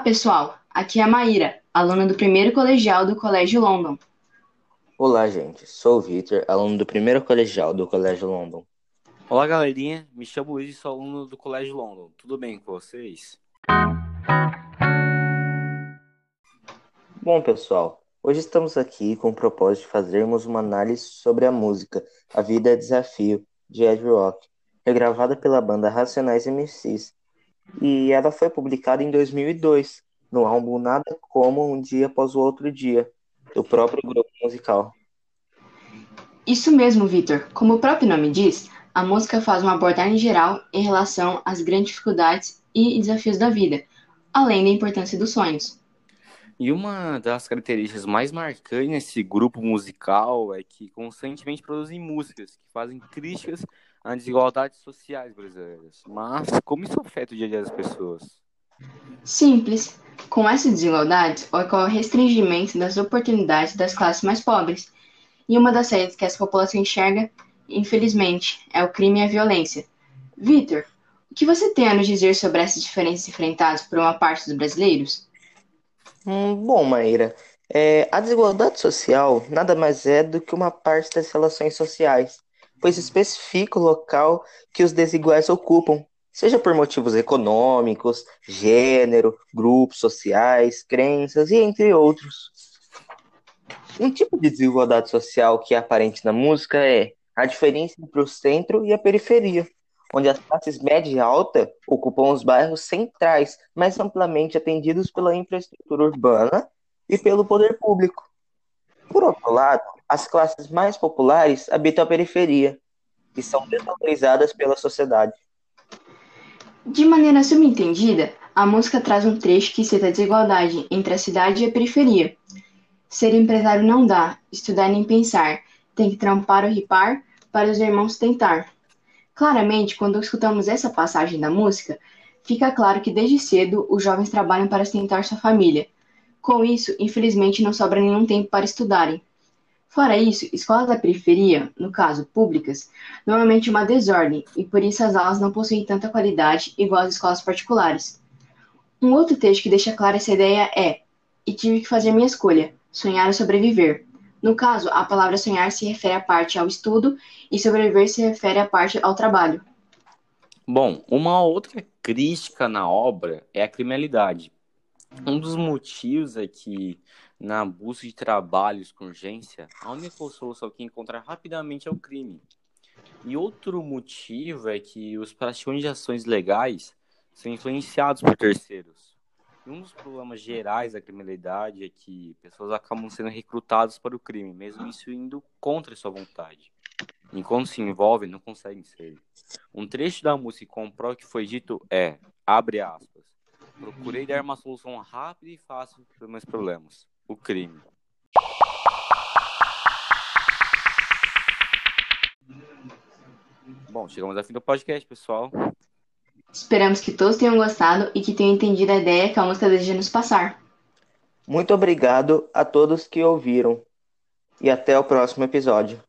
pessoal, aqui é a Maíra, aluna do primeiro colegial do Colégio London. Olá, gente. Sou o Victor, aluno do primeiro colegial do Colégio London. Olá, galerinha. Me chamo Luiz e sou aluno do Colégio London. Tudo bem com vocês? Bom, pessoal, hoje estamos aqui com o propósito de fazermos uma análise sobre a música A Vida é Desafio, de Ed Rock, regravada pela banda Racionais MCs, e ela foi publicada em 2002, no álbum Nada Como Um Dia Após o Outro Dia, do próprio grupo musical. Isso mesmo, Victor. Como o próprio nome diz, a música faz uma abordagem geral em relação às grandes dificuldades e desafios da vida, além da importância dos sonhos. E uma das características mais marcantes nesse grupo musical é que constantemente produzem músicas que fazem críticas às desigualdades sociais brasileiras. Mas como isso afeta o dia a dia das pessoas? Simples. Com essa desigualdade, ocorre o restringimento das oportunidades das classes mais pobres. E uma das saídas que essa população enxerga, infelizmente, é o crime e a violência. Vitor, o que você tem a nos dizer sobre essas diferenças enfrentadas por uma parte dos brasileiros? Hum, bom, Maíra, é, a desigualdade social nada mais é do que uma parte das relações sociais, pois especifica o local que os desiguais ocupam, seja por motivos econômicos, gênero, grupos sociais, crenças e entre outros. Um tipo de desigualdade social que é aparente na música é a diferença entre o centro e a periferia onde as classes média e alta ocupam os bairros centrais, mais amplamente atendidos pela infraestrutura urbana e pelo poder público. Por outro lado, as classes mais populares habitam a periferia, e são desvalorizadas pela sociedade. De maneira subentendida, a música traz um trecho que cita a desigualdade entre a cidade e a periferia. Ser empresário não dá, estudar nem pensar, tem que trampar ou ripar para os irmãos tentar. Claramente, quando escutamos essa passagem da música, fica claro que desde cedo os jovens trabalham para sustentar sua família. Com isso, infelizmente, não sobra nenhum tempo para estudarem. Fora isso, escolas da periferia, no caso públicas, normalmente uma desordem e por isso as aulas não possuem tanta qualidade igual as escolas particulares. Um outro texto que deixa clara essa ideia é: E tive que fazer minha escolha, sonhar ou sobreviver. No caso, a palavra sonhar se refere à parte ao estudo e sobreviver se refere à parte ao trabalho. Bom, uma outra crítica na obra é a criminalidade. Um dos motivos é que, na busca de trabalhos com urgência, a única solução que encontra rapidamente é o crime. E outro motivo é que os praticantes de ações legais são influenciados por terceiros um dos problemas gerais da criminalidade é que pessoas acabam sendo recrutadas para o crime, mesmo isso indo contra sua vontade. Enquanto se envolvem, não conseguem ser. Um trecho da música comprova que foi dito é, abre aspas, procurei dar uma solução rápida e fácil para os meus problemas, o crime. Bom, chegamos ao fim do podcast, pessoal. Esperamos que todos tenham gostado e que tenham entendido a ideia que a música deseja nos passar. Muito obrigado a todos que ouviram e até o próximo episódio.